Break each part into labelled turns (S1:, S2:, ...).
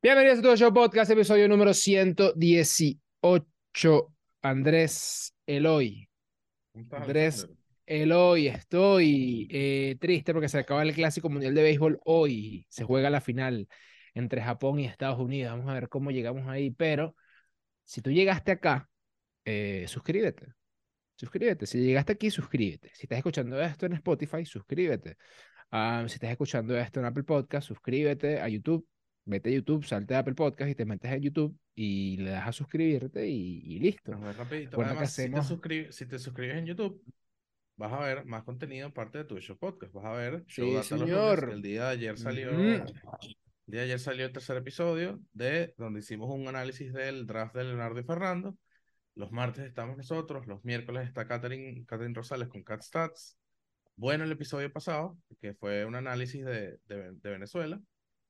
S1: Bienvenidos a todo show podcast, episodio número 118. Andrés Eloy.
S2: ¿Cómo estás,
S1: Andrés? Eloy, estoy eh, triste porque se acaba el Clásico Mundial de Béisbol hoy. Se juega la final entre Japón y Estados Unidos. Vamos a ver cómo llegamos ahí. Pero si tú llegaste acá, eh, suscríbete. Suscríbete. Si llegaste aquí, suscríbete. Si estás escuchando esto en Spotify, suscríbete. Ah, si estás escuchando esto en Apple Podcast, suscríbete a YouTube. Vete a YouTube, salte a Apple Podcast y te metes en YouTube y le das a suscribirte y, y listo.
S2: Nos rapidito. Además, si te,
S1: hacemos-
S2: si te suscribes en YouTube, vas a ver más contenido aparte de tu show podcast. Vas a ver
S1: Sí, señor.
S2: El día de ayer salió,
S1: Ujú.
S2: el día de ayer salió el tercer episodio de donde hicimos un análisis del draft de Leonardo y Fernando. Los martes estamos nosotros, los miércoles está Catherine, Catherine Rosales con Cat Stats. Bueno el episodio pasado, que fue un análisis de, de, de Venezuela.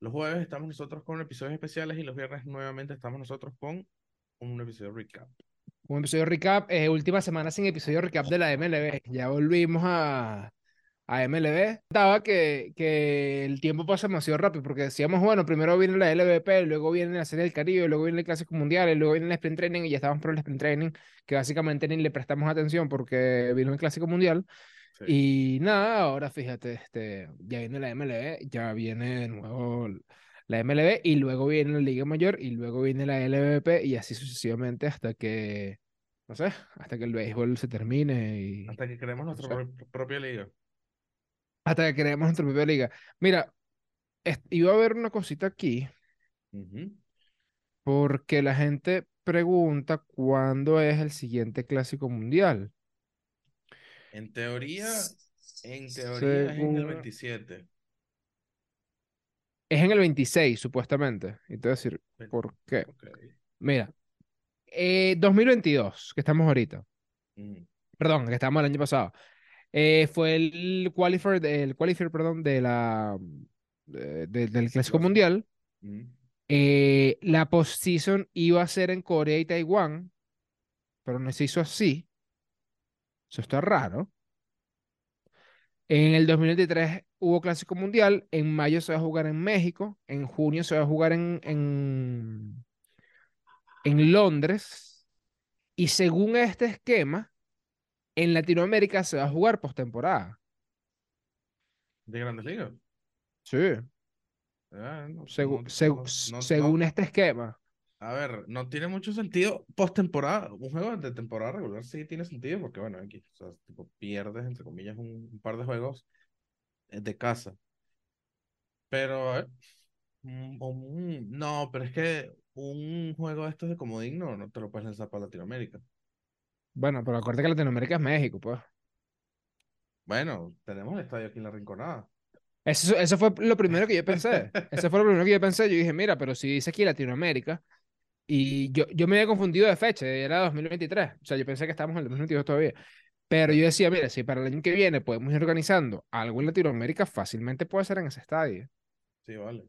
S2: Los jueves estamos nosotros con episodios especiales y los viernes nuevamente estamos nosotros con un episodio recap.
S1: Un episodio recap, eh, última semana sin episodio recap de la MLB. Ya volvimos a, a MLB. Estaba que, que el tiempo pasa demasiado rápido porque decíamos, bueno, primero viene la LVP, luego viene la Serie del Caribe, luego viene el Clásico Mundial, luego viene el Sprint Training y ya estábamos por el Sprint Training, que básicamente ni le prestamos atención porque vino el Clásico Mundial.
S2: Sí.
S1: Y nada, ahora fíjate, este, ya viene la MLB, ya viene de nuevo la MLB y luego viene la Liga Mayor y luego viene la LVP y así sucesivamente hasta que, no sé, hasta que el béisbol se termine y
S2: Hasta que creemos nuestra
S1: sea,
S2: pro- propia liga.
S1: hasta que creemos nuestra propia liga. Mira, iba a haber una cosita aquí porque la gente pregunta cuándo es el siguiente Clásico Mundial.
S2: En teoría, en teoría es en el
S1: Según...
S2: 27.
S1: Es en el 26, supuestamente. Y te voy a decir, ¿por qué?
S2: Ok.
S1: Mira, eh, 2022, que estamos ahorita.
S2: Ujú.
S1: Perdón, que estamos el año pasado. eh, fue el qualifier, el qualifier, perdón, de la, de- de- del Clásico. Mundial.
S2: Ujú.
S1: Eh, la postseason iba a ser en Corea y Taiwán, pero no se hizo así. Eso está raro. En el 2023 hubo Clásico Mundial. En mayo se va a jugar en México. En junio se va a jugar en, en, en Londres. Y según este esquema, en Latinoamérica se va a jugar postemporada.
S2: De Grandes Ligas.
S1: Sí.
S2: Ah, no,
S1: Segu- según este esquema.
S2: A ver, no tiene mucho sentido postemporada. Un juego de temporada regular sí tiene sentido porque, bueno, aquí, o sea, tipo, pierdes, entre comillas, un, un par de juegos eh, de casa. Pero, a ver, un- un- no, pero es que un juego de estos de comodín no, no te lo puedes lanzar para Latinoamérica.
S1: Bueno, pero acuérdate que Latinoamérica es México, pues.
S2: Bueno, tenemos el estadio aquí en La Rinconada.
S1: Eso, eso fue lo primero que yo pensé. Eso fue lo primero que yo pensé. Yo dije, mira, pero si dice aquí Latinoamérica. Y yo, yo me había confundido de fecha, era 2023. O sea, yo pensé que estábamos en el 2022 todavía. Pero yo decía, mira, si para el año que viene podemos ir organizando algo en Latinoamérica, fácilmente puede ser en ese estadio.
S2: Sí, vale.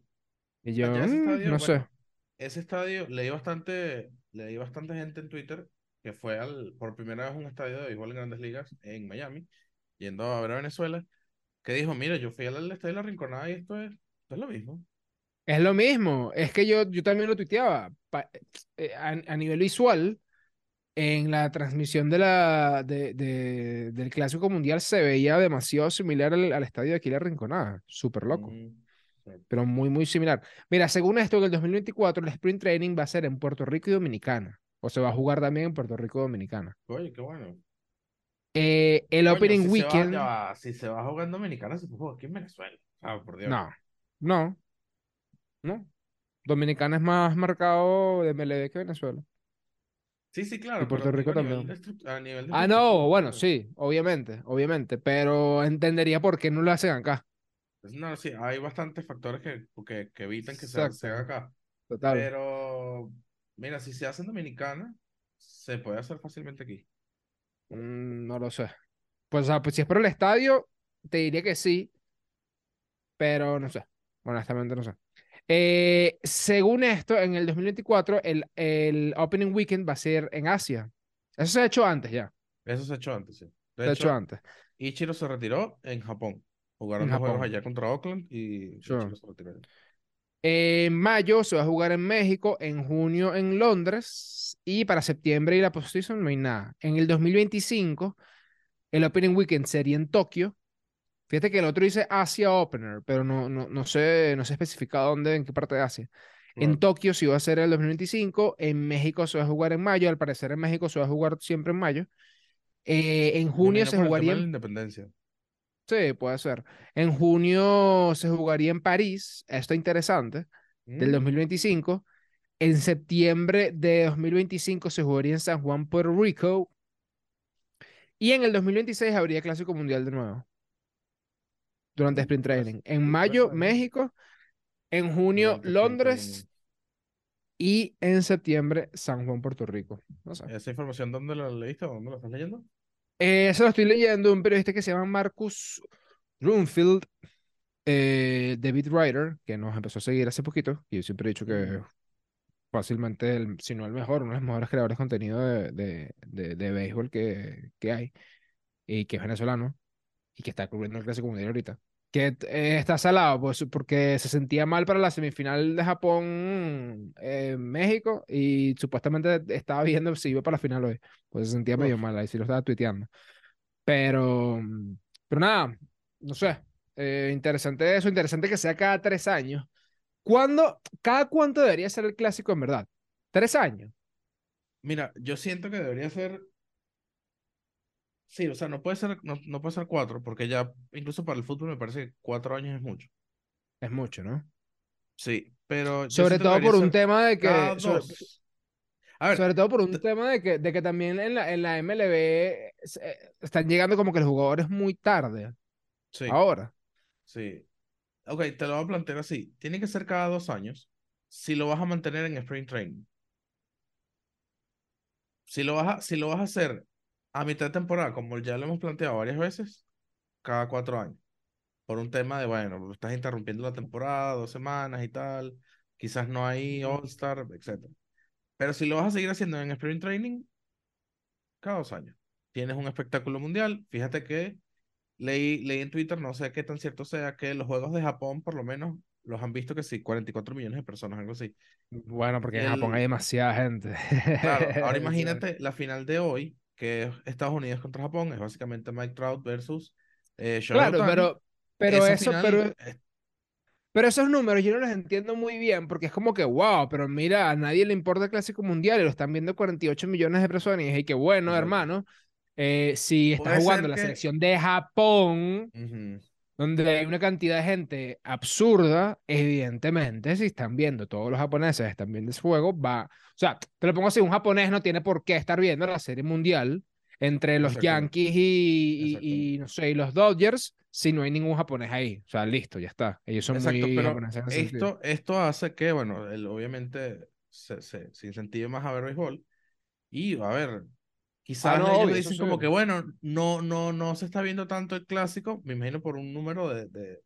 S1: Y yo,
S2: ese
S1: "Mm,
S2: estadio,
S1: no sé.
S2: bueno, ese estadio, leí bastante, leí bastante gente en Twitter que fue al, por primera vez a un estadio de béisbol en Grandes Ligas en Miami, yendo a ver a Venezuela, que dijo, mira, yo fui al estadio de La Rinconada y esto es, esto es lo mismo.
S1: Es lo mismo, es que yo, yo también lo tuiteaba. Eh, a, a nivel visual, en la transmisión de la, de, de- del Clásico Mundial se veía demasiado similar al, al estadio de aquí La Rinconada. Súper loco,
S2: Mm, sí.
S1: pero muy, muy similar. Mira, según esto, en el 2024 el Sprint Training va a ser en Puerto Rico y Dominicana. O se va a jugar también en Puerto Rico y Dominicana.
S2: Oye, qué bueno.
S1: Eh, el Opening
S2: si se va,
S1: Weekend.
S2: ya va, si se va a jugar en Dominicana, se puede jugar aquí en Venezuela. Ah, por Dios.
S1: No, no, no. Dominicana es más marcado de MLB que Venezuela.
S2: Sí, sí,
S1: Y
S2: claro,
S1: Puerto
S2: pero
S1: Rico también.
S2: de, estru- a nivel de
S1: Ah, no, bueno,
S2: pues,
S1: sí, obviamente, obviamente, pero entendería por qué no lo hacen acá.
S2: pues, no, sí, hay bastantes factores que, que, que evitan que se, se haga acá.
S1: total.
S2: Pero, mira, si se hace en Dominicana, se puede hacer fácilmente aquí.
S1: Mm, no lo sé. Pues, o sea, pues si es por el estadio, te diría que sí, pero no sé. Honestamente no sé. Eh, según esto, en el 2024, el, el Opening Weekend va a ser en Asia. Eso se ha hecho antes ya.
S2: Eso se ha hecho antes, sí.
S1: Se
S2: De
S1: ha hecho
S2: hecho,
S1: antes.
S2: Ichiro se retiró en Japón. Jugaron
S1: En
S2: dos juegos
S1: Japón.
S2: allá contra Oakland y
S1: Sure.
S2: Ichiro se retiró.
S1: En mayo se va a jugar en México, en junio en Londres y para septiembre y la postseason no hay nada. En el 2025 el Opening Weekend sería en Tokio. Fíjate que el otro dice Asia Opener, pero no, no, no sé, no sé especificado dónde, en qué parte de Asia. En Tokio sí va a ser el 2025, en México se va a jugar en mayo, al parecer en México se va a jugar siempre en mayo. Eh, en junio se jugaría...
S2: En... Independencia.
S1: Sí, puede ser. En junio se jugaría en París, esto es interesante, del 2025. Mm. En septiembre de 2025 se jugaría en San Juan, Puerto Rico. Y en el 2026 habría Clásico Mundial de nuevo. Durante Sprint Training. En mayo, México. En junio, Londres. Y en septiembre, San Juan, Puerto Rico.
S2: ¿Esa información dónde la leíste o dónde la estás leyendo?
S1: Eh, eso lo estoy leyendo un periodista que se llama Marcus Runfield, eh, David Ryder, que nos empezó a seguir hace poquito. Y yo siempre he dicho que fácilmente, el, si no el mejor, uno de los mejores creadores de contenido de, de, de, de béisbol que, que hay. Y que es venezolano. Y que está cubriendo el Clásico Mundial ahorita que eh, está salado, pues, porque se sentía mal para la semifinal de Japón eh, México y supuestamente estaba viendo si iba para la final hoy. Pues se sentía medio mal, ahí sí lo estaba tuiteando. Pero, pero nada, no sé. Eh, interesante eso, interesante que sea cada tres años. ¿Cuándo, cada cuánto debería ser el clásico en verdad? ¿Tres años?
S2: Mira, yo siento que debería ser Sí, o sea, no puede ser, no, no, puede ser cuatro, porque ya, incluso para el fútbol me parece que cuatro años es mucho.
S1: Es mucho, ¿no?
S2: Sí, pero.
S1: Sobre todo por un tema de que. Sobre, a ver, sobre todo por un tema de que, de que también en la, en la MLB eh, están llegando como que los jugadores muy tarde. Sí. Ahora.
S2: Sí. Ok, te lo voy a plantear así. Tiene que ser cada dos años si lo vas a mantener en Spring Training. Si lo vas a, si lo vas a hacer a mitad de temporada, como ya lo hemos planteado varias veces, cada cuatro años. Por un tema de, bueno, estás interrumpiendo la temporada, dos semanas y tal, quizás no hay All-Star, etc. Pero si lo vas a seguir haciendo en Sprint Training, cada dos años. Tienes un espectáculo mundial. Fíjate que leí, leí en Twitter, no sé qué tan cierto sea, que los Juegos de Japón, por lo menos, los han visto que sí, 44 millones de personas, algo así.
S1: Bueno, porque en Japón hay demasiada gente.
S2: Claro, ahora imagínate la final de hoy, que es Estados Unidos contra Japón, es básicamente Mike Trout versus
S1: eh, Claro, pero, pero eso, pero, pero esos números yo no los entiendo muy bien porque es como que, wow, pero mira, a nadie le importa el Clásico Mundial y lo están viendo 48 millones de personas y es que bueno, hermano, eh, si estás jugando la selección de Japón, donde hay una cantidad de gente absurda, evidentemente, si están viendo, todos los japoneses están viendo ese juego, va, o sea, te lo pongo así, un japonés no tiene por qué estar viendo la serie mundial entre los Yankees y, y, no sé, y los Dodgers si no hay ningún japonés ahí. O sea, listo, ya está. Ellos son muy pero
S2: esto, esto hace que, bueno, obviamente se, se, se incentive más a ver béisbol. Y, a ver, Quizás ah, ellos dicen como que, bueno, no, no, no se está viendo tanto el clásico, me imagino por un número de, de,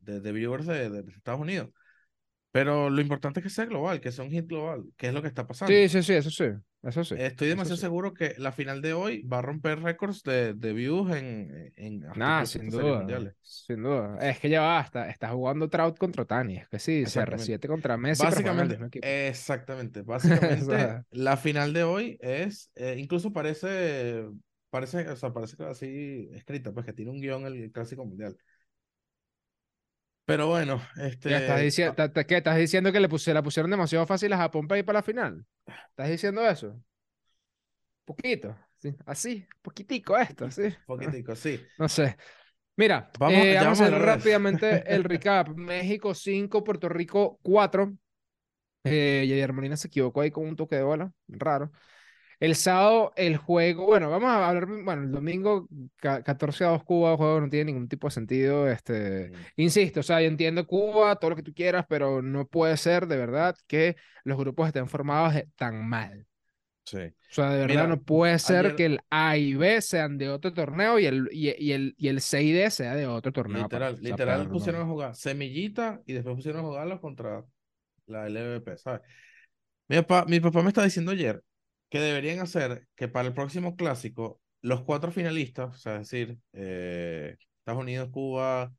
S2: de, de viewers de, de, Estados Unidos. Pero lo importante es que sea global, que sea un hit global, que es lo que está pasando.
S1: Sí, sí, sí, eso sí. Eso sí.
S2: Estoy demasiado seguro que la final de hoy va a romper récords de, de views en, en
S1: nah, sin duda. Sin duda. Es que ya basta. Está jugando Trout contra Tani. Es que sí, CR7 contra Messi.
S2: Básicamente, exactamente. Básicamente, la final de hoy es, eh, incluso parece, parece, o sea, parece así escrita, pues que tiene un guion el Clásico Mundial. Pero bueno, este.
S1: ¿Estás, diciendo, ¿Qué? ¿Estás diciendo que le puse, la pusieron demasiado fácil a Japón para ir para la final? ¿Estás diciendo eso? Poquito, ¿sí? así, poquitico esto, ¿sí?
S2: Poquitico, sí.
S1: No sé. Mira, vamos, eh, vamos a hacer rápidamente el recap. México 5, Puerto Rico 4. Eh, y Molina se equivocó ahí con un toque de bola, raro. El sábado, el juego, bueno, vamos a hablar, bueno, el domingo 14 a 2 Cuba, el juego no tiene ningún tipo de sentido, este, mm. insisto, o sea, yo entiendo Cuba, todo lo que tú quieras, pero no puede ser de verdad que los grupos estén formados tan mal.
S2: Sí. O
S1: sea, de verdad no puede ser que el A y B sean de otro torneo y el, y, el, y el C y D sea de otro torneo.
S2: Literal, literal pusieron a jugar semillita y después pusieron a jugarlos contra la LVP, ¿sabes? Mi papá, mi papá me estaba diciendo ayer que deberían hacer que para el próximo clásico, los cuatro finalistas, o sea, es decir, eh, Estados Unidos, Cuba,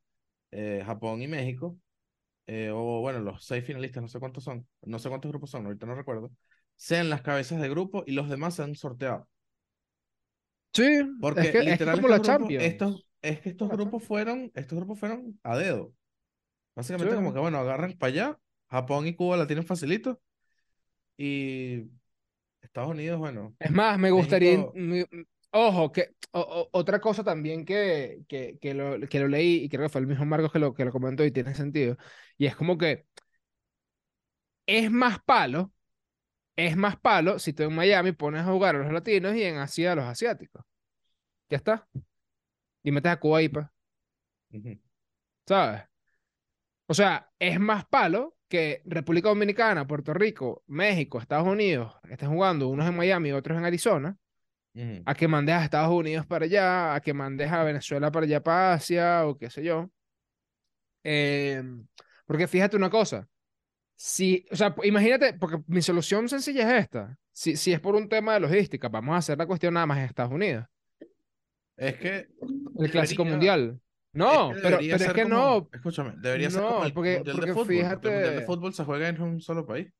S2: eh, Japón y México, eh, o bueno, los seis finalistas, no sé cuántos son, no sé cuántos grupos son, ahorita no recuerdo, sean las cabezas de grupo y los demás sean sorteados.
S1: Sí,
S2: Porque
S1: es que, es la
S2: estos grupos, estos, es que estos grupos fueron, estos grupos fueron a dedo.
S1: Sí.
S2: Básicamente como que, bueno, agarran para allá, Japón y Cuba la tienen facilito, y Estados Unidos, bueno,
S1: Es más, me gustaría,
S2: México,
S1: ojo, que o- o- otra cosa también que, que, que lo, que lo leí y creo que fue el mismo Marcos que lo, que lo comentó y tiene sentido, y es como que es más palo, es más palo si tú en Miami pones a jugar a los latinos y en Asia a los asiáticos. Ya está. Y metes a Cuba ahí, pues,
S2: ujú,
S1: ¿sabes? O sea, es más palo que República Dominicana, Puerto Rico, México, Estados Unidos estén jugando, unos en Miami y otros en Arizona,
S2: ujú.
S1: a que mandes a Estados Unidos para allá, a que mandes a Venezuela para allá, para Asia, o qué sé yo. Eh, porque fíjate una cosa, si, o sea, imagínate, porque mi solución sencilla es esta. Si, si es por un tema de logística, vamos a hacer la cuestión nada más en Estados Unidos,
S2: Es que
S1: el clásico mundial.
S2: Es
S1: No,
S2: que
S1: pero, es que
S2: como,
S1: no,
S2: escúchame, debería ser como el
S1: porque,
S2: Mundial de Fútbol, porque el Mundial de
S1: fíjate,
S2: Fútbol se juega en un solo país.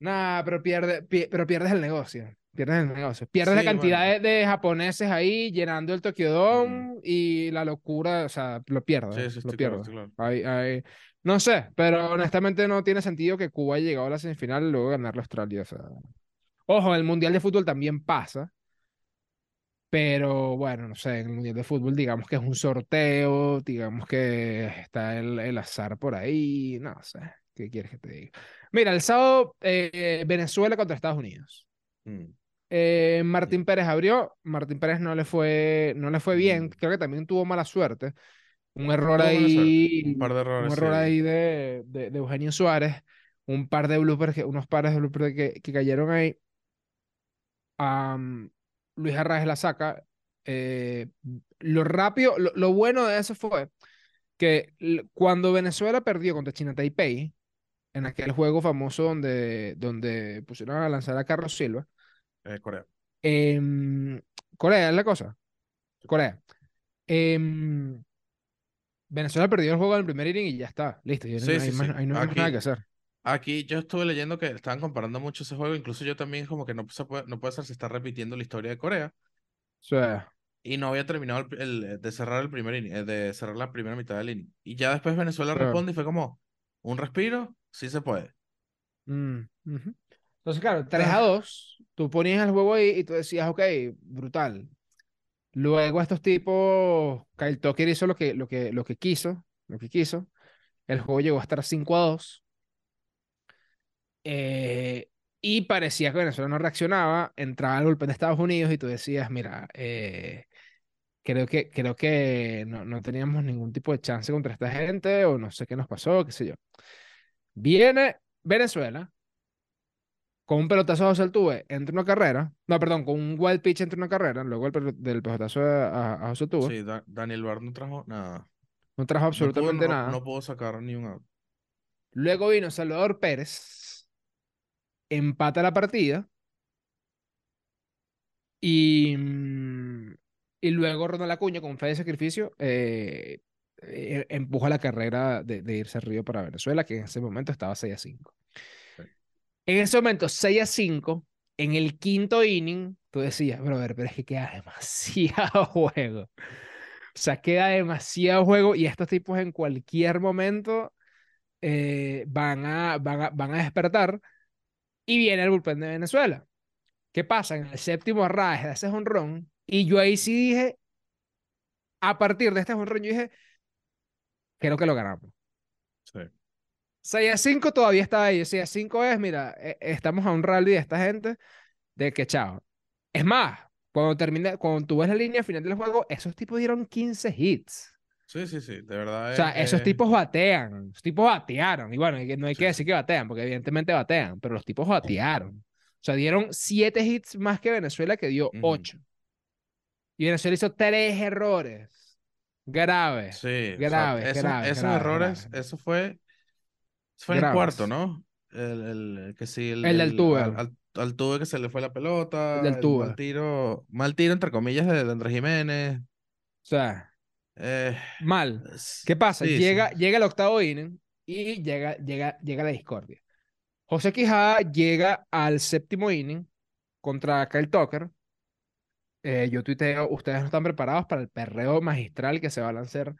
S1: Nah, pero, pierde, pi- pero pierdes el negocio. Pierdes el negocio. Pierdes la
S2: Sí,
S1: cantidad
S2: bueno,
S1: de, de japoneses ahí llenando el Tokyo
S2: mm,
S1: Dome y la locura, o sea, lo
S2: sí,
S1: pierdes,
S2: sí,
S1: lo
S2: estoy claro,
S1: pierdes.
S2: estoy claro.
S1: Ahí- ahí- No sé, pero honestamente no tiene sentido que Cuba haya llegado a la semifinal y luego ganar la Australia. O sea. Ojo, el Mundial de Fútbol también pasa, pero bueno, no sé, en el Mundial de Fútbol digamos que es un sorteo, digamos que está el, el azar por ahí, no sé, ¿qué quieres que te diga? Mira, el sábado eh, Venezuela contra Estados Unidos.
S2: Mm,
S1: Eh, Martín Pérez abrió, Martín Pérez no le fue, no le fue bien,
S2: mm,
S1: creo que también tuvo mala suerte, un error
S2: suerte, un par
S1: ahí,
S2: de
S1: un
S2: errores,
S1: error
S2: sí.
S1: ahí de, de, de Eugenio Suárez, un par de bloopers, que- unos pares de bloopers que, que cayeron ahí. Am, Luis Arraez la saca. eh, lo rápido, lo, lo bueno de eso fue que cuando Venezuela perdió contra China Taipei, en aquel juego famoso donde, donde pusieron a lanzar a Carlos Silva,
S2: Eh, Corea.
S1: em, Corea es la cosa, Corea. Em, Venezuela perdió el juego en el primer inning y ya está, listo, no
S2: Sí,
S1: hay
S2: sí,
S1: más,
S2: sí.
S1: ahí no hay más nada que hacer.
S2: Aquí yo estuve leyendo que estaban comparando mucho ese juego, incluso yo también como que no se puede, no puede ser, se está repitiendo la historia de Corea
S1: sea,
S2: y no había terminado el, el- de cerrar el primer inning, eh, de cerrar la primera mitad del inning. Y ya después Venezuela
S1: claro.
S2: responde y fue como, un respiro, sí se puede.
S1: Mm. Entonces, claro, 3 a
S2: Ah,
S1: 2, tú ponías el juego ahí y tú decías, ok, brutal. Luego estos tipos, Kyle Tucker hizo lo que, lo que, lo que quiso, lo que quiso. El juego llegó a estar 5 a 2. Eh, y parecía que Venezuela no reaccionaba. Entraba el golpe de Estados Unidos y tú decías, mira, eh, creo que, creo que no, no teníamos ningún tipo de chance contra esta gente o no sé qué nos pasó, qué sé yo. Viene Venezuela con un pelotazo a José Altuve entre una carrera, no, perdón, con un wild pitch entre una carrera, luego el pel- del pelotazo a, a- José Altuve,
S2: sí, Da- Daniel Bar no trajo nada.
S1: no trajo
S2: No pudo,
S1: absolutamente
S2: no,
S1: nada.
S2: no pudo sacar ni un out.
S1: Luego vino Salvador Pérez, empata la partida y, mm, y luego Ronald Acuña con fe de sacrificio eh, eh, empuja la carrera de, de irse al río para Venezuela, que en ese momento estaba 6 a 5.
S2: Sí.
S1: En ese momento, 6 a 5, en el quinto inning, tú decías, brother, pero es que queda demasiado juego. O sea, queda demasiado juego y estos tipos en cualquier momento eh, van a, van a, van a despertar y viene el bullpen de Venezuela. ¿Qué pasa? En el séptimo Arraez de ese jonrón y yo ahí sí dije, a partir de este jonrón, yo dije, creo que lo ganamos.
S2: Sí.
S1: 6 a 5 todavía está ahí. 6 a 5 es, mira, eh, estamos a un rally de esta gente de que chao. Es más, cuando termina, cuando tú ves la línea final del juego, esos tipos dieron 15 hits.
S2: Sí, sí, sí, de verdad
S1: O sea,
S2: es,
S1: esos
S2: es-
S1: tipos batean, los tipos batearon. Y bueno, no hay que
S2: sí.
S1: decir que batean, porque evidentemente batean, pero los tipos batearon. O sea, dieron 7 hits más que Venezuela, que dio. 8. Y Venezuela hizo 3 errores. Graves,
S2: Sí, o sea,
S1: graves,
S2: esos,
S1: graves,
S2: esos
S1: graves,
S2: errores,
S1: graves.
S2: eso fue, eso fue en el cuarto. ¿no? El, el- que sí, el,
S1: El del
S2: el-
S1: tuve,
S2: al, al, que se le fue la
S1: el
S2: pelota,
S1: del
S2: el
S1: tuve.
S2: mal tiro, mal tiro entre comillas de, de Andrés Jiménez.
S1: O sea,
S2: Eh,
S1: mal. ¿Qué pasa?
S2: sí, sí.
S1: Llega, llega el octavo inning y llega, llega, llega la discordia. José Quijada llega al séptimo inning contra Kyle Tucker. Eh, yo tuiteo, ustedes no están preparados para el perreo magistral que se va a lanzar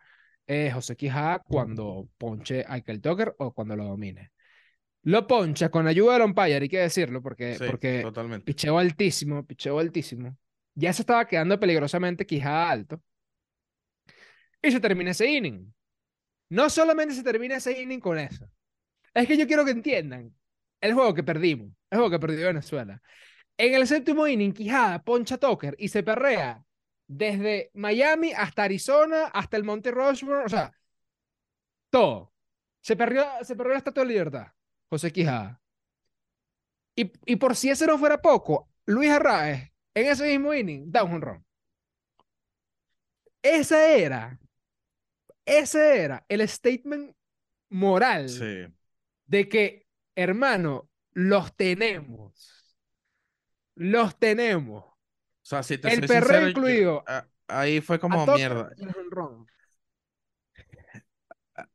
S1: eh, José Quijada cuando ponche a Kyle Tucker o cuando lo domine. Lo poncha con ayuda del umpire, hay que decirlo, porque,
S2: Sí,
S1: porque
S2: totalmente.
S1: picheo altísimo, picheo altísimo. Ya se estaba quedando peligrosamente Quijada alto. Y se termina ese inning. No solamente se termina ese inning con eso. Es que yo quiero que entiendan el juego que perdimos, el juego que perdió Venezuela. En el séptimo inning, Quijada poncha Tucker y se perrea desde Miami hasta Arizona, hasta el Monte Rushmore, o sea, todo. Se perdió, se perdió la Estatua de Libertad, José Quijada. Y, y por si ese no fuera poco, Luis Arraez, en ese mismo inning, da un jonrón. Ese era, ese era el statement moral
S2: Sí.
S1: de que, hermano, los tenemos. Los tenemos.
S2: O sea, si te
S1: El
S2: yo-
S1: incluido.
S2: a- ahí fue como mierda.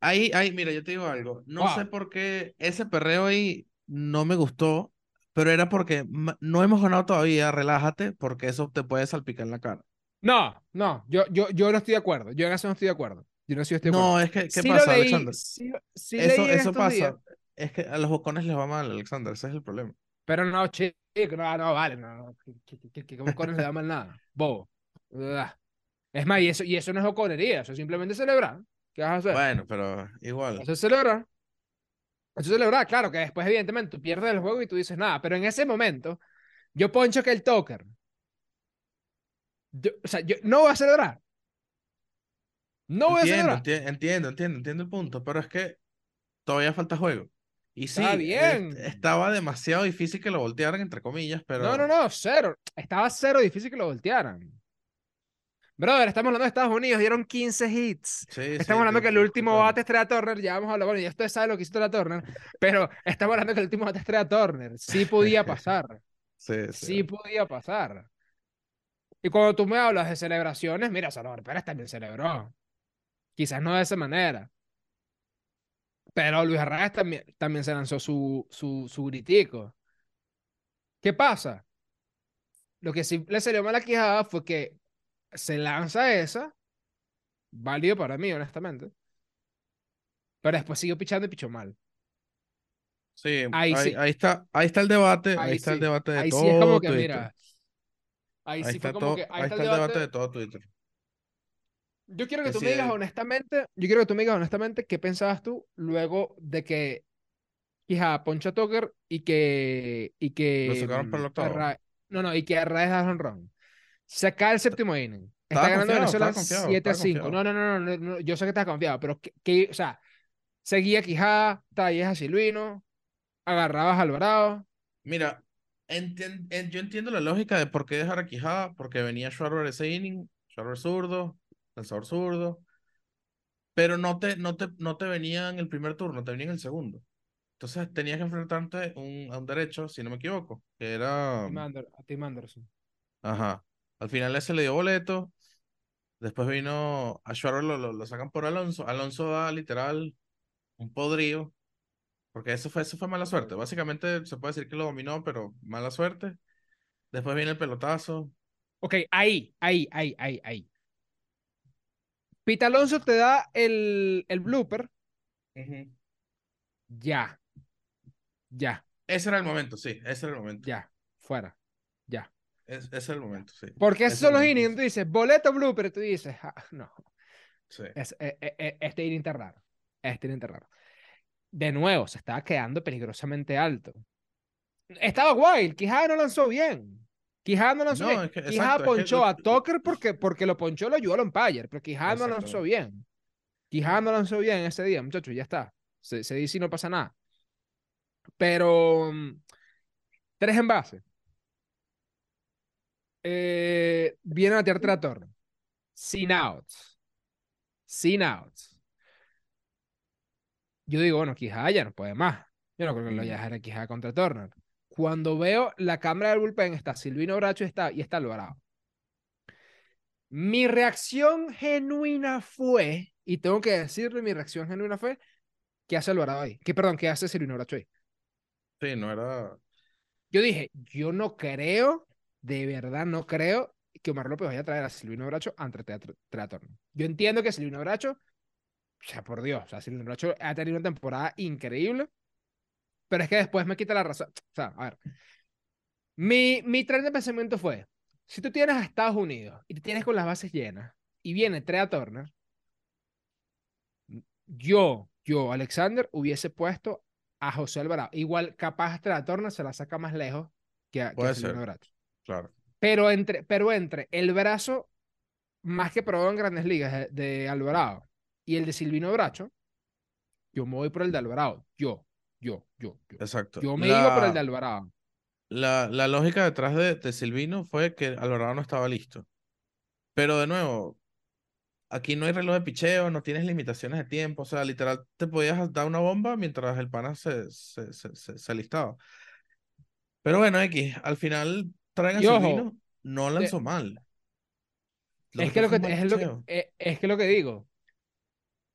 S2: Ahí, ahí, mira, yo te digo algo. No sé por qué ese perreo ahí no me gustó, pero era porque no hemos ganado todavía, relájate, porque eso te puede salpicar en la cara.
S1: No, no, yo, yo, yo no estoy de acuerdo. Yo en eso no estoy de acuerdo. Yo no de acuerdo.
S2: No, es que, ¿qué
S1: Sí
S2: pasa,
S1: leí,
S2: Alexander?
S1: sí, sí
S2: Eso, eso pasa.
S1: días,
S2: Es que a los bocones les va mal, Alexander, ese es el problema.
S1: pero no, chico, no, no, vale, no, que Bocones le da mal nada. Bobo. Es más, y eso, y eso no es boconería, eso es simplemente celebrar. ¿Qué vas a hacer?
S2: Bueno, pero igual.
S1: Eso es celebrar. Eso es celebrar, claro, que después, evidentemente, tú pierdes el juego y tú dices nada, pero en ese momento, yo poncho que el Tucker. Yo- o sea, yo no voy a celebrar. No voy a
S2: Entiendo,
S1: celebrar.
S2: enti- entiendo, entiendo, entiendo el punto, pero es que todavía falta juego. Y sí,
S1: Está bien.
S2: estaba demasiado difícil que lo voltearan, entre comillas, pero
S1: No, no, no, cero. Estaba cero difícil que lo voltearan. Brother, estamos hablando de Estados Unidos, dieron 15 hits.
S2: sí, sí,
S1: Estamos hablando que el último bate es Trea Turner, ya vamos a hablar, bueno, ya ustedes saben lo que hizo Trea Turner, pero estamos hablando que el último bate es Trea Turner. Sí podía pasar,
S2: Sí, sí.
S1: sí podía pasar. Y cuando tú me hablas de celebraciones, mira, Salvador Pérez también celebró. Quizás no de esa manera. Pero Luis Arraez también, también se lanzó su, su, su gritico. ¿Qué pasa? Lo que sí le salió mal a Quijada fue que se lanza esa, válido para mí, honestamente. Pero después siguió pichando y pichó mal.
S2: Sí,
S1: Ahí
S2: ahí,
S1: sí.
S2: ahí está, ahí está el debate, ahí,
S1: Ahí
S2: está el debate de
S1: Ahí
S2: todo
S1: sí es como que,
S2: Twitter.
S1: mira, ahí
S2: ahí
S1: sí
S2: está
S1: fue como
S2: todo,
S1: que,
S2: ahí
S1: está el
S2: está el debate de todo Twitter.
S1: Yo quiero que
S2: Que
S1: tú me digas honestamente, yo quiero que tú me digas honestamente qué pensabas tú luego de que Quijada poncha Tucker y que y que
S2: Lo sacaron para el
S1: mm,
S2: octavo.
S1: No, no, y que Arraez da honrón. Se cae el séptimo inning. Está ganando Venezuela
S2: estaba confiado,
S1: 7 a
S2: estaba
S1: 5.
S2: confiado.
S1: No, no, no, no, no, yo sé que estás confiado, pero que, que- o sea, seguía Quijada, talles a Silvino, agarrabas a Alvarado.
S2: Mira, entien- en- yo entiendo la lógica de por qué dejar a Quijada, porque venía Schwarber ese inning, Schwarber zurdo, lanzador zurdo, pero no te, no te, no te venía en el primer turno, te venía en el segundo. Entonces tenías que enfrentarte un, a un derecho, si no me equivoco, que era...
S1: A Tim Anderson.
S2: Ajá. Al final ese le dio boleto. Después vino a Schwarber, lo, lo, lo sacan por Alonso. Alonso da literal un podrío. Porque eso fue, eso fue mala suerte. Básicamente se puede decir que lo dominó, pero mala suerte. Después viene el pelotazo.
S1: Ok, ahí, ahí, ahí, ahí, ahí. Pita Alonso te da el, el blooper. Ya. Ya,
S2: Ese era el momento, sí. Ese era el momento.
S1: ya. Fuera. Ya.
S2: Es- ese era el momento, sí.
S1: Porque esos son los innings. Tú dices, boleto blooper. Tú dices, ah, no.
S2: Sí.
S1: Es, eh, eh, eh, este inning está raro. Este inning está raro. De nuevo, se estaba quedando peligrosamente alto. Estaba wild. Quijada no lanzó bien. Quijada no lanzó
S2: No,
S1: bien.
S2: es que-
S1: Quijada
S2: exacto, es que
S1: ponchó a Tucker porque, porque lo ponchó, lo ayudó al umpire. Pero Quijada no lanzó bien. Quijada no lanzó bien ese día, muchachos. Ya está. Se, se dice y no pasa nada. Pero. mm, Tres en base. Eh, viene a batear Trator. Sin outs. Sin outs. Yo digo, bueno, Quijada ya no puede más. Yo no creo que lo vaya a
S2: Mm.
S1: dejar a Quijada contra Turner. Cuando veo la cámara del bullpen, está Silvino Bracho y está, y está Alvarado. Mi reacción genuina fue, y tengo que decirlo, mi reacción genuina fue, ¿Qué hace Alvarado ahí? ¿Qué, perdón, qué hace Silvino Bracho ahí?
S2: Sí, no era.
S1: Yo dije, yo no creo, de verdad no creo que Omar López vaya a traer a Silvino Bracho ante Tratorno. Yo entiendo que Silvino Bracho, o sea, por Dios, o sea, Silvino Bracho ha tenido una temporada increíble, pero es que después me quita la razón. O sea, a ver, mi, mi tren de pensamiento fue, si tú tienes a Estados Unidos y te tienes con las bases llenas y viene Trea Turner, yo, yo, Alexander, hubiese puesto a José Alvarado. Igual, capaz Trea Turner se la saca más lejos que a, que
S2: Puede ser.
S1: Bracho.
S2: Claro.
S1: Pero entre, pero entre el brazo más que probado en grandes ligas de, de Alvarado y el de Silvino Bracho, yo me voy por el de Alvarado. Yo, yo, yo, yo.
S2: Exacto.
S1: Yo me iba por el de Alvarado.
S2: la, la lógica detrás de, de Silvino fue que Alvarado no estaba listo. Pero de nuevo, aquí no hay reloj de picheo, no tienes limitaciones de tiempo. O sea, literal, te podías dar una bomba mientras el pana se, se, se, se, se alistaba. Pero bueno, X, al final traen a
S1: Y ojo,
S2: Silvino, no
S1: de-
S2: lanzó mal. Lo
S1: es
S2: que
S1: que lo que, es lo que, es, es que lo que digo,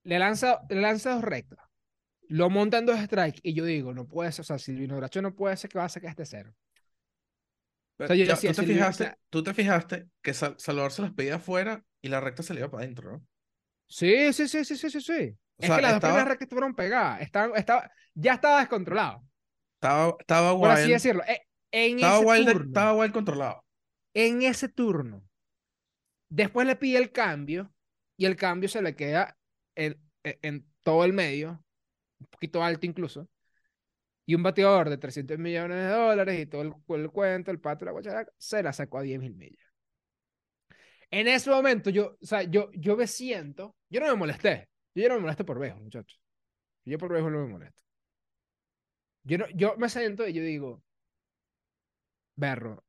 S1: le lanza, le lanza dos rectas, lo montan dos strikes y yo digo, no puede ser, o sea, Silvino Bracho no puede ser que va a sacar este cero. O sea, yo
S2: Ya,
S1: decía,
S2: tú te
S1: Silvino,
S2: fijaste,
S1: sea,
S2: tú te fijaste que Sal- Salvador se las pedía afuera y la recta se le iba para adentro, ¿no?
S1: sí, sí, sí, sí, sí, sí, sí.
S2: O
S1: Es
S2: sea,
S1: que las dos primeras
S2: estaba,
S1: rectas fueron pegadas, estaban, estaba, ya estaba descontrolado.
S2: estaba, estaba
S1: por así decirlo. E- En
S2: estaba
S1: ese
S2: wild,
S1: turno,
S2: estaba wild controlado.
S1: en ese turno, después le pide el cambio y el cambio se le queda en, en- en todo el medio, un poquito alto incluso, y un bateador de 300 millones de dólares y todo el, el cuento, el pato, la guacharaca, se la sacó a 10 mil millas. En ese momento yo, o sea, yo, yo me siento, yo no me molesté, yo no me molesto por viejo, muchachos. Yo por viejo no me molesto. Yo, no, yo me siento y yo digo, berro,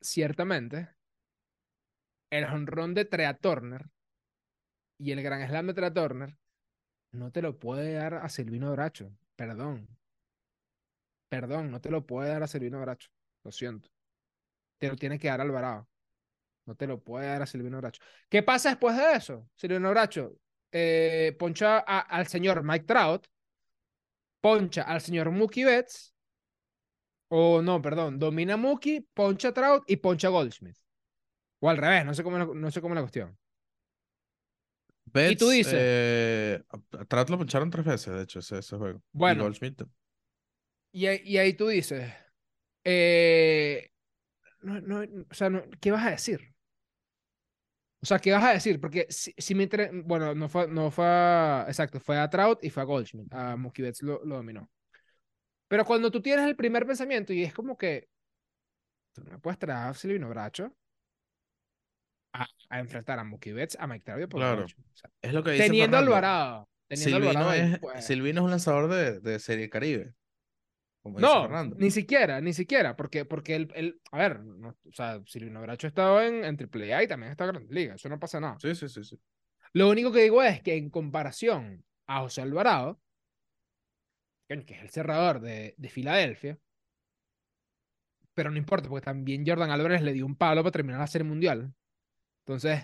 S1: ciertamente, el jonrón de Trea Turner y el gran slam de Trea Turner no te lo puede dar a Silvino Bracho. Perdón. Perdón, no te lo puede dar a Silvino Bracho. Lo siento. Te lo tiene que dar Alvarado. No te lo puede dar a Silvino Bracho. ¿Qué pasa después de eso? Silvino Bracho eh, poncha al señor Mike Trout, poncha al señor Mookie Betts, o no, perdón, domina Mookie, poncha Trout y poncha a Goldschmidt. O al revés, no sé cómo, no sé cómo es la cuestión. Y tú
S2: Betts,
S1: dices,
S2: eh, lo puncharon tres veces, de hecho, ese, ese juego.
S1: Bueno, y, ahí- y ahí tú dices, eh, no, no, o sea, no- ¿qué vas a decir? O sea, ¿qué vas a decir? Porque si, si me entre- bueno, no fue, no fue a- exacto, fue a Trout y fue a Goldschmidt, a Mookie Betts lo, lo dominó. Pero cuando tú tienes el primer pensamiento y es como que tú no me puedes traer a Silvino Bracho a, a enfrentar a Mookie Betts, a Mike a Paul
S2: Claro.
S1: Goldschmidt. O sea,
S2: Es lo que dice
S1: teniendo
S2: Fernando.
S1: Alvarado, teniendo
S2: Silvino
S1: Alvarado ahí,
S2: es,
S1: pues,
S2: Silvino es un lanzador de, de Serie Caribe, como dice
S1: No, ni siquiera, ni siquiera, porque, porque el, el- a ver, no, o sea, Silvino Bracho ha estado en, en AAA y también está en Grandes Ligas, eso no pasa nada.
S2: Sí, sí, sí, sí.
S1: Lo único que digo es que en comparación a José Alvarado, que es el cerrador de, de Filadelfia, pero no importa, porque también Jordan Álvarez le dio un palo para terminar la Serie Mundial. Entonces,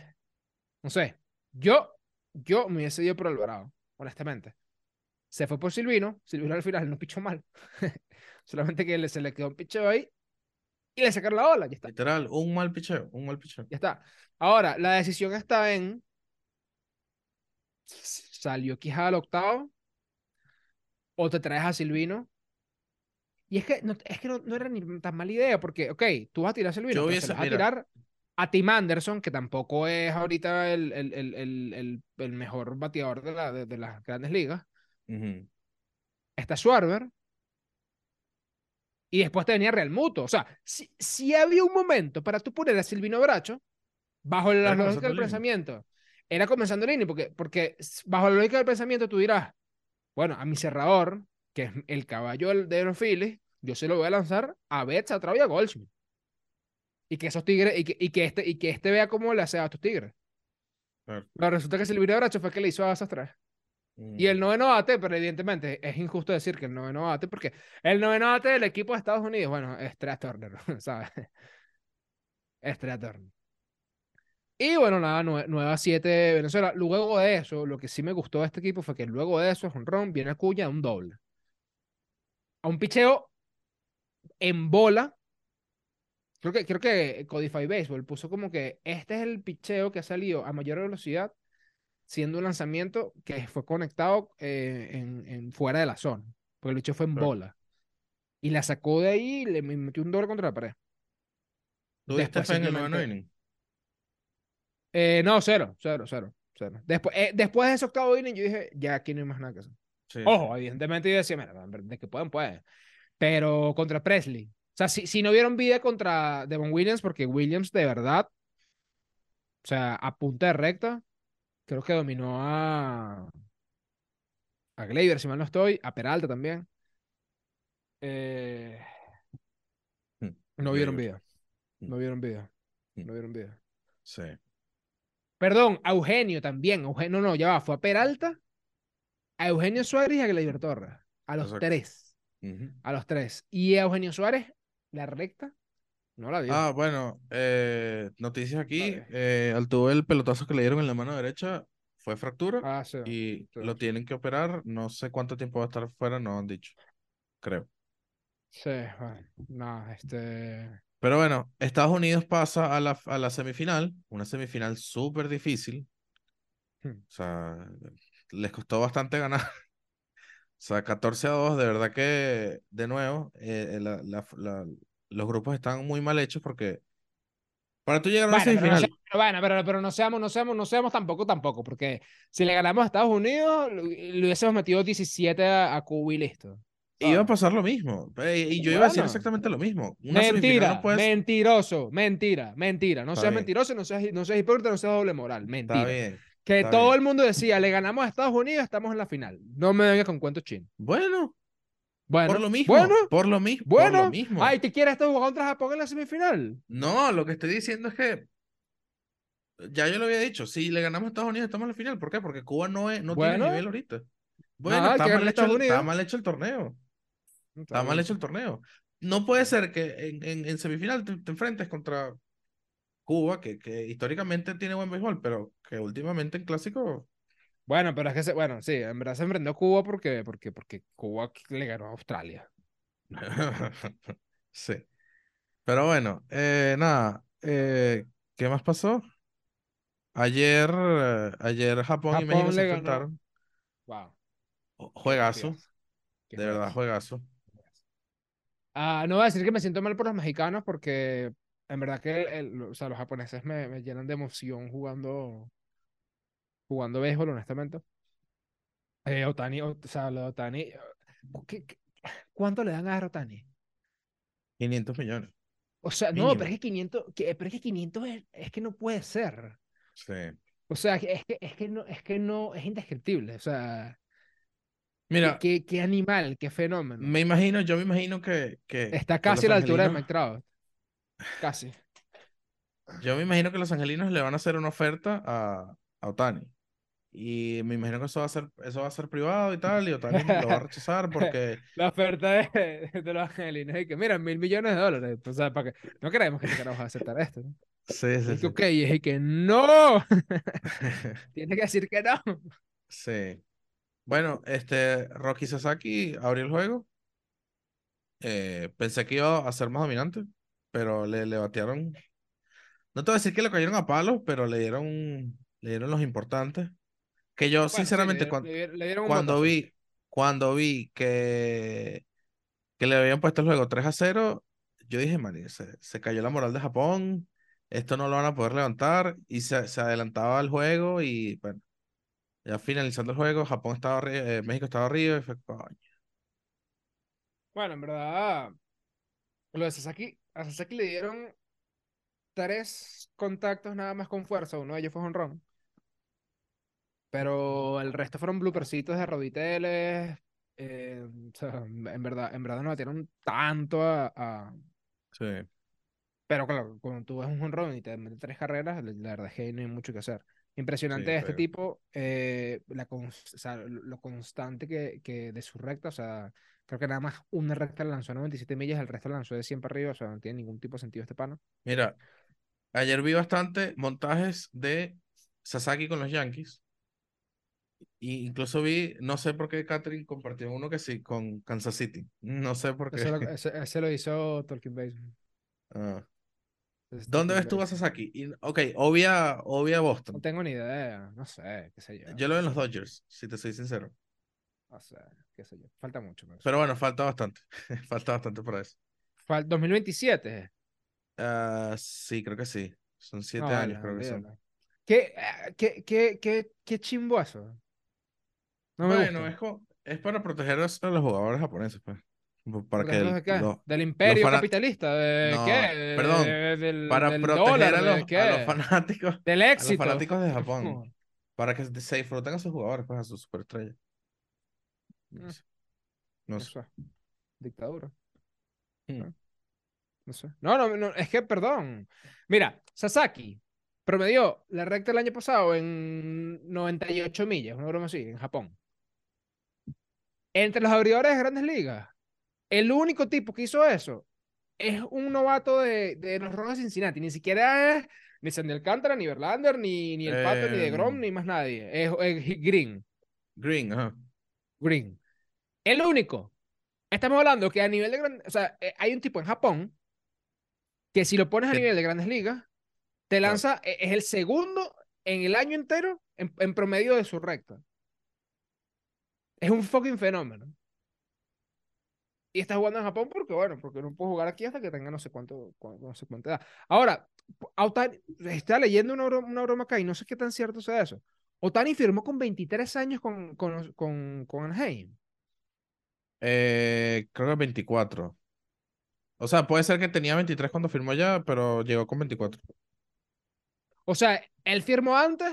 S1: no sé, yo, yo me hubiese ido por Alvarado, honestamente. Se fue por Silvino, Silvino al final no pichó mal. Solamente que le- se le quedó un picheo ahí y le sacaron la ola, ya está.
S2: Literal, un mal picheo, un mal picheo.
S1: Ya está. Ahora, la decisión está en. Salió Quijada al octavo. O te traes a Silvino. Y es que no, es que no, no era ni tan mala idea, porque, ok, tú vas a tirar a Silvino,
S2: Yo
S1: pero
S2: hubiese-
S1: se vas a tirar a Tim Anderson, que tampoco es ahorita el, el, el, el, mejor bateador de, la, de, de las grandes ligas. Está Schwarber. Y después te venía Real Muto. O sea, si, si había un momento para tú poner a Silvino Bracho, bajo la
S2: Era
S1: lógica del pensamiento, era comenzando el inning, porque, porque bajo la lógica del pensamiento tú dirás, bueno, a mi cerrador, que es el caballo de los Phillies, yo se lo voy a lanzar a Betts, a Trout y a Goldschmidt. Y que esos tigres, y que, y que este, y que este vea cómo le hace a estos tigres.
S2: Claro.
S1: Pero resulta que Silvino Bracho fue el que le hizo a esos tres. Y el
S2: Ujú.
S1: noveno bate, pero evidentemente es injusto decir que el noveno bate, porque el noveno bate del equipo de Estados Unidos, bueno, es Trea Turner, ¿sabes? Es Trea Turner. Y bueno, nada, nue- nueva 7 Venezuela. Luego de eso, lo que sí me gustó de este equipo fue que luego de eso, Ron viene Acuña, un doble. A un picheo en bola. Creo que, creo que Codify Baseball puso como que este es el picheo que ha salido a mayor velocidad, siendo un lanzamiento que fue conectado eh, en, en fuera de la zona. Porque el picheo fue en
S2: Claro.
S1: bola. Y la sacó de ahí y le metió un doble contra la pared.
S2: ¿Tuviste
S1: Después
S2: fe en el noveno inning?
S1: Eh, no, cero, cero, cero, cero. Después, eh, después de ese octavo inning, yo dije, ya aquí no hay más nada que hacer.
S2: Sí,
S1: Ojo, evidentemente yo decía, mira, de que pueden, pueden. Pero contra Presley. O sea, si, si no vieron vida contra Devon Williams, porque Williams de verdad, o sea, a punta de recta, creo que dominó a, a Gleyber, si mal no estoy, a Peralta también. Eh,
S2: Mm,
S1: no vieron vida. No vieron vida.
S2: Mm.
S1: No vieron vida.
S2: Sí.
S1: Perdón, a Eugenio también. Eugenio, no, no, ya va. Fue a Peralta, a Eugenio Suárez y a Gleyber Torres. A los
S2: Exacto.
S1: tres. A los tres. Y a Eugenio Suárez, la recta, no la vio.
S2: Ah, bueno, eh, noticias aquí. Eh, Altuve el pelotazo que le dieron en la mano derecha fue fractura
S1: Ah, sí.
S2: y
S1: sí,
S2: lo tienen que operar. No sé cuánto tiempo va a estar fuera, no han dicho. Creo.
S1: Sí, bueno, no, este.
S2: Pero bueno, Estados Unidos pasa a la, a la semifinal, una semifinal súper difícil.
S1: Hmm.
S2: O sea, les costó bastante ganar. O sea, 14 a 2, de verdad que, de nuevo, eh, la- la- la- los grupos están muy mal hechos porque para tú llegar a una
S1: Bueno, pero no,
S2: semifinal,
S1: pero bueno, pero, pero no seamos, no seamos, no seamos tampoco, tampoco, porque si le ganamos a Estados Unidos, le hubiésemos metido 17 a, a Cuba y listo.
S2: iba a
S1: ¿sabes?
S2: pasar lo mismo. Eh, Y yo iba a decir
S1: Bueno.
S2: exactamente lo mismo. Una semifinal
S1: Mentira,
S2: no puedes...
S1: mentiroso, mentira, mentira. No
S2: Está
S1: seas
S2: bien.
S1: mentiroso, no seas, no seas hipócrita, no seas doble moral.
S2: Está
S1: Mentira.
S2: bien.
S1: Que
S2: está
S1: todo
S2: bien.
S1: el mundo decía, le ganamos a Estados Unidos, estamos en la final. No me vengas con cuentos chinos.
S2: Bueno,
S1: Bueno,
S2: por lo mismo.
S1: bueno,
S2: por lo mismo. por
S1: bueno.
S2: lo mismo.
S1: Ay, ¿te quieres estar jugando contra Japón en la semifinal?
S2: No, lo que estoy diciendo es que ya yo lo había dicho, si le ganamos a Estados Unidos estamos en la final. ¿Por qué? Porque Cuba no, es, no tiene nivel ahorita. Bueno,
S1: Nada,
S2: está, mal hecho está mal hecho el torneo.
S1: Está
S2: Está mal hecho el torneo. No puede ser que en, en, en semifinal te, te enfrentes contra Cuba, que, que históricamente tiene buen béisbol, pero que últimamente en clásico.
S1: Bueno, pero es que, se- bueno, sí, en verdad se a Cuba porque, porque, porque Cuba le ganó a Australia.
S2: sí. Pero bueno, eh, nada. eh, ¿qué más pasó? Ayer, eh, ayer Japón, y México
S1: Japón
S2: se enfrentaron.
S1: Wow.
S2: Jo- Juegazo, de verdad,
S1: juegazo.
S2: juegazo.
S1: Ah, no voy a decir que me siento mal por los mexicanos porque en verdad que el- el- o sea, los japoneses me, me llenan de emoción jugando jugando béisbol, honestamente. Eh, Otani, o, o sea, lo de Otani, ¿qué- qué- cuánto le dan a Otani?
S2: 500 millones.
S1: O sea, no, pero es que 500, que, pero es que 500 es, es que no puede ser.
S2: Sí.
S1: O sea, es que, es que no, es que no, es indescriptible. O sea,
S2: Mira,
S1: qué, qué animal, qué fenómeno.
S2: me imagino, yo me imagino que, que,
S1: Está casi a la altura de Trout. Casi.
S2: Yo me imagino que los angelinos le van a hacer una oferta a, a Otani. Y me imagino que eso va a ser, eso va a ser privado y tal, y Otani lo va a rechazar porque
S1: La oferta de, de los angelinos es que, mira, mil millones de dólares. O sea, para que, no creemos que este carajo va a aceptar esto. ¿no?
S2: sí,
S1: Y
S2: sí,
S1: es que,
S2: sí.
S1: ok, y es que no. Tiene que decir que no.
S2: Sí. Bueno, este Rocky Sasaki abrió el juego. Eh, pensé que iba a ser más dominante, pero le, le batearon. No te voy a decir que le cayeron a palos, pero le dieron, le dieron los importantes. Que yo,
S1: Bueno, sí,
S2: sinceramente,
S1: dieron-
S2: cuan-
S1: le
S2: cuando vi, cuando vi que, que le habían puesto el juego 3 a 0, yo dije, man, se, se cayó la moral de Japón, esto no lo van a poder levantar, y se, se adelantaba el juego, y bueno, ya finalizando el juego, Japón estaba arri- eh, México estaba arriba, y fue, coño.
S1: Bueno, en verdad, lo de Sasaki, a Sasaki le dieron tres contactos nada más con fuerza. Uno de ellos fue honrón. Pero el resto fueron bloopercitos de roditeles. eh, o sea, en verdad, en verdad no metieron tanto a, a-
S2: Sí,
S1: Pero claro, cuando tú ves un honrón y te meten tres carreras, la la verdad es que no hay mucho que hacer. Impresionante
S2: Sí,
S1: de este tipo, eh, la cons- o sea, lo constante que, que de su recta, o sea, creo que nada más una recta lanzó a 97 millas, el resto le lanzó de 100 para arriba, o sea, no tiene ningún tipo de sentido este pana.
S2: Mira, Ayer vi bastante montajes de Sasaki con los Yankees. Y incluso vi, no sé por qué Catherine compartió uno que sí, con Kansas City. No sé por qué.
S1: Ese lo, ese- ese lo hizo Tolkien Basement.
S2: Ah.
S1: Ese es
S2: ¿Dónde ves tú a. Sasaki? Y, ok, obvia, obvia
S1: No
S2: Boston.
S1: tengo ni idea, no sé, qué sé yo.
S2: Yo lo veo en los Dodgers, si te soy sincero.
S1: No sé, qué sé yo. Falta mucho.
S2: Pero bueno, falta bastante. falta bastante para eso.
S1: Fal- 2027.
S2: Ah, sí, creo que sí. Son siete
S1: No,
S2: años, creo que son.
S1: olvídalo. ¿Qué, qué, qué, qué, qué chimbo eso? No me
S2: Bueno,
S1: gusta.
S2: es, es para proteger a los a los jugadores japoneses, pues. Para
S1: ¿Del imperio
S2: fanat-
S1: capitalista? ¿De
S2: No,
S1: qué? ¿De-
S2: perdón,
S1: de- del,
S2: para
S1: del
S2: proteger
S1: dólar?
S2: a
S1: ¿De
S2: los, a los
S1: qué?
S2: fanáticos,
S1: Del
S2: a los
S1: éxito.
S2: fanáticos de Japón, para que se disfruten a sus jugadores, pues a sus superestrellas. No
S1: Mm.
S2: sé. No
S1: No
S2: sé.
S1: sé. Dictadura.
S2: Mm.
S1: No, no sé. No, no, no, es que, perdón. Mira, Sasaki promedió la recta el año pasado en 98 millas, una broma así, en Japón. Entre los abridores de grandes ligas, el único tipo que hizo eso es un novato de, de los Rojos de Cincinnati. Ni siquiera es ni Sandy Alcántara, ni Verlander, ni, ni el Pato, ni de Grom,
S2: Em.
S1: ni más nadie. Es, es Green.
S2: Green, ajá.
S1: Green. El único. Estamos hablando que a nivel de grandes, o sea, eh, hay un tipo en Japón que si lo pones a nivel de grandes ligas, te lanza, e- es el segundo en el año entero en, en promedio de su recta. Es un fucking fenómeno. Y está jugando en Japón porque, bueno, porque no puedo jugar aquí hasta que tenga no sé cuánto, cu- no sé cuánta edad. Ahora, Otani, está leyendo una broma, una broma acá y no sé qué tan cierto sea eso. Otani firmó con 23 años con, con, con Anaheim.
S2: Eh, creo que 24. O sea, puede ser que tenía 23 cuando firmó ya, pero llegó con 24.
S1: O sea, él firmó antes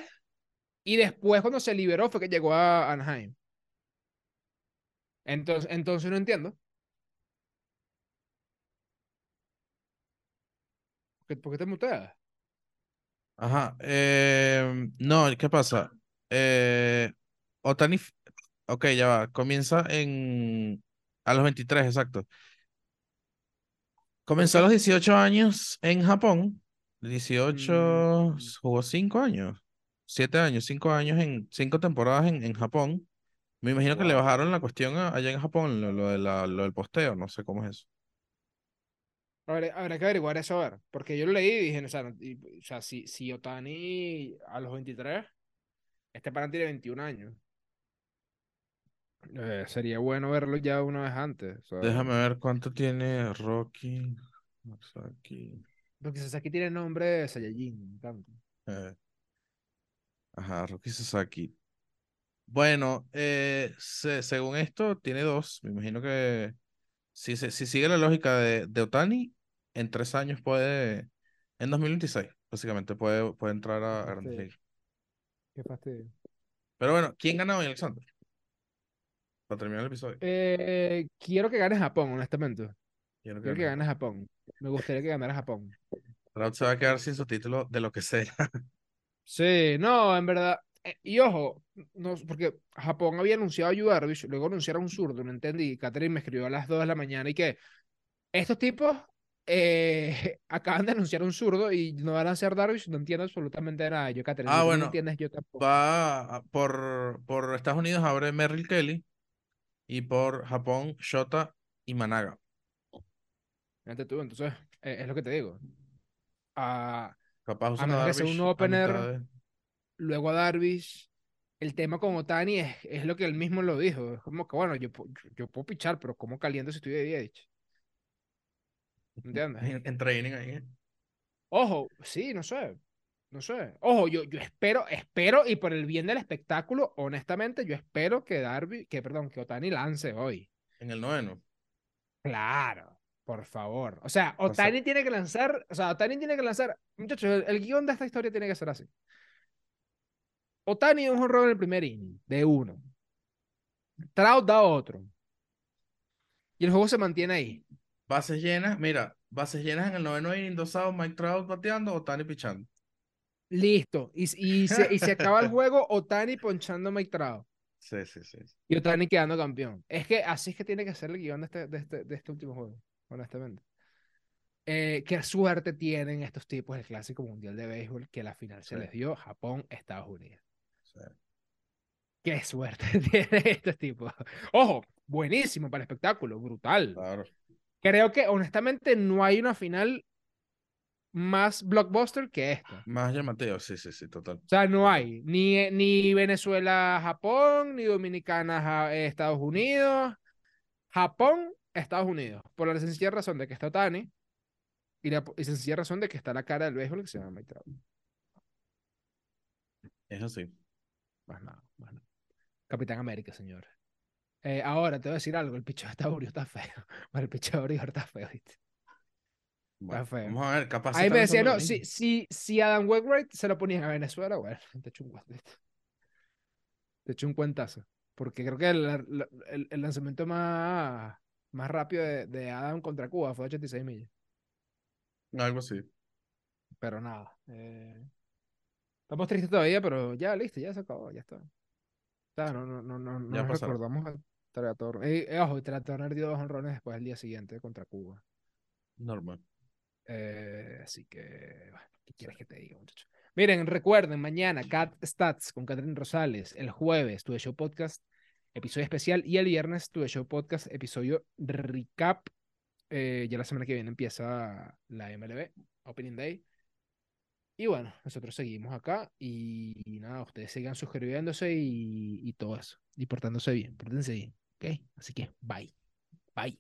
S1: y después cuando se liberó fue que llegó a Anaheim. Entonces, entonces no entiendo. ¿Por qué, te muteas?
S2: Ajá. eh, no, ¿qué pasa? Eh, Otani, ok, ya va. Comienza en a los 23, exacto. Comenzó a los 18 años en Japón. 18,
S1: Mm.
S2: jugó 5 años. 7 años, 5 años en 5 temporadas en, en Japón. Me imagino que le
S1: Wow.
S2: bajaron la cuestión a- allá en Japón, lo, lo de la- lo del posteo, no sé cómo es eso.
S1: Habrá, habrá que averiguar eso a ver. Porque yo lo leí y dije, o sea, no- y- o sea, si, si Otani a los 23, este pana tiene 21 años. Eh, sería bueno verlo ya una vez antes.
S2: Déjame ver cuánto tiene Rocky. Sasaki,
S1: Porque Sasaki tiene nombre de Saiyajin. me encanta.
S2: eh, Ajá, Rocky Sasaki. Bueno, eh, se- según esto, tiene dos. Me imagino que si, se- si sigue la lógica de, de Otani, en tres años puede, en 2026, básicamente, puede, puede entrar a
S1: Qué
S2: Grandes. Ligas.
S1: Qué fastidio.
S2: Pero bueno, ¿quién gana hoy, Alexander? Para terminar el episodio.
S1: Eh, quiero que gane Japón, honestamente.
S2: Quiero que
S1: Quiero que
S2: gane.
S1: Japón. Me gustaría que ganara Japón.
S2: Trout se va a quedar sin su título de lo que sea.
S1: Sí, no, en verdad. eh, y ojo, no, porque Japón había anunciado a Yu Darvish, luego anunciaron un zurdo, no entendí. Catherine me escribió a las 2 de la mañana y que estos tipos eh, acaban de anunciar un zurdo y no van a ser Darvish, no entiendo absolutamente nada. Yo, Catherine,
S2: Ah,
S1: no
S2: bueno,
S1: entiendes, yo tampoco.
S2: Va a- por, por Estados Unidos abre Merrill Kelly y por Japón Shota y Managa.
S1: Fíjate tú, entonces, eh, es lo que te digo. A,
S2: Capaz
S1: a
S2: usan a
S1: menos que sea un opener,
S2: de-
S1: luego a Darvish. El tema con Otani es, es lo que él mismo lo dijo. Es como que, bueno, yo, yo, yo puedo pichar, pero ¿cómo caliento si estoy de DH? ¿Entiendes?
S2: en, en training ahí. ¿eh?
S1: Ojo, sí, no sé. No sé. Ojo, yo, yo espero, espero, y por el bien del espectáculo, honestamente, yo espero que Darby, que perdón, que Otani lance hoy.
S2: En el noveno.
S1: Claro, por favor. O sea, Otani tiene que lanzar, o sea, Otani tiene que lanzar. Muchachos, el, el guion de esta historia tiene que ser así. Otani es un horror en el primer inning, de uno. Trout da otro. Y el juego se mantiene ahí.
S2: Bases llenas, mira, bases llenas en el noveno inning, dos outs, Mike Trout bateando, Otani pichando.
S1: Listo. Y, y, se, y se acaba el juego, Otani ponchando a Mike Trout.
S2: Sí, sí, sí.
S1: Y Otani quedando campeón. Es que así es que tiene que ser el guion de este, de este, de este último juego, honestamente. Eh, qué suerte tienen estos tipos del Clásico Mundial de Béisbol que la final se
S2: Sí.
S1: les dio Japón, Estados Unidos.
S2: Sí.
S1: Qué suerte tienen estos tipos. Ojo, buenísimo para el espectáculo, brutal.
S2: Claro.
S1: Creo que honestamente no hay una final más blockbuster que esta.
S2: Más llamativo, sí, sí, sí, total.
S1: O sea, no hay ni, ni Venezuela-Japón, ni Dominicana-Estados Unidos. Japón, Estados Unidos. Por la sencilla razón de que está Otani y la y sencilla razón de que está la cara del béisbol que se llama Mike Trout.
S2: Es así.
S1: Más nada, más nada. Capitán América, señor. Eh, ahora te voy a decir algo, el picheo de Taurio está feo. Bueno, el picheo de Oriol está feo, ¿viste?
S2: Bueno,
S1: feo.
S2: vamos a ver, capaz.
S1: Ahí
S2: está
S1: me decía,
S2: lanzando
S1: no, si, si, si Adam Wainwright se lo ponían a Venezuela, bueno, te echo un guante. Te echo un cuentazo. Porque creo que el, el- lanzamiento más, más rápido de, de Adam contra Cuba fue 86 millas.
S2: Algo así.
S1: Pero nada. eh, estamos tristes todavía, pero ya, listo, ya se acabó, ya está. No, no, no, no,
S2: Ya
S1: nos recordamos Turner. Eh, eh, ojo, Trea Turner dio dos honrones después el día siguiente contra Cuba.
S2: Normal.
S1: Eh, así que, bueno, ¿qué quieres que te diga, muchachos? Miren, recuerden, mañana Cat Stats con Catherine Rosales, el jueves Tuve Show Podcast, episodio especial, y el viernes Tuve Show Podcast, episodio recap. Eh, ya la semana que viene empieza la MLB, Opening Day. Y bueno, nosotros seguimos acá y, y nada, ustedes sigan suscribiéndose y, y todo eso, y portándose bien, pórtense bien, ¿ok? Así que, bye, bye.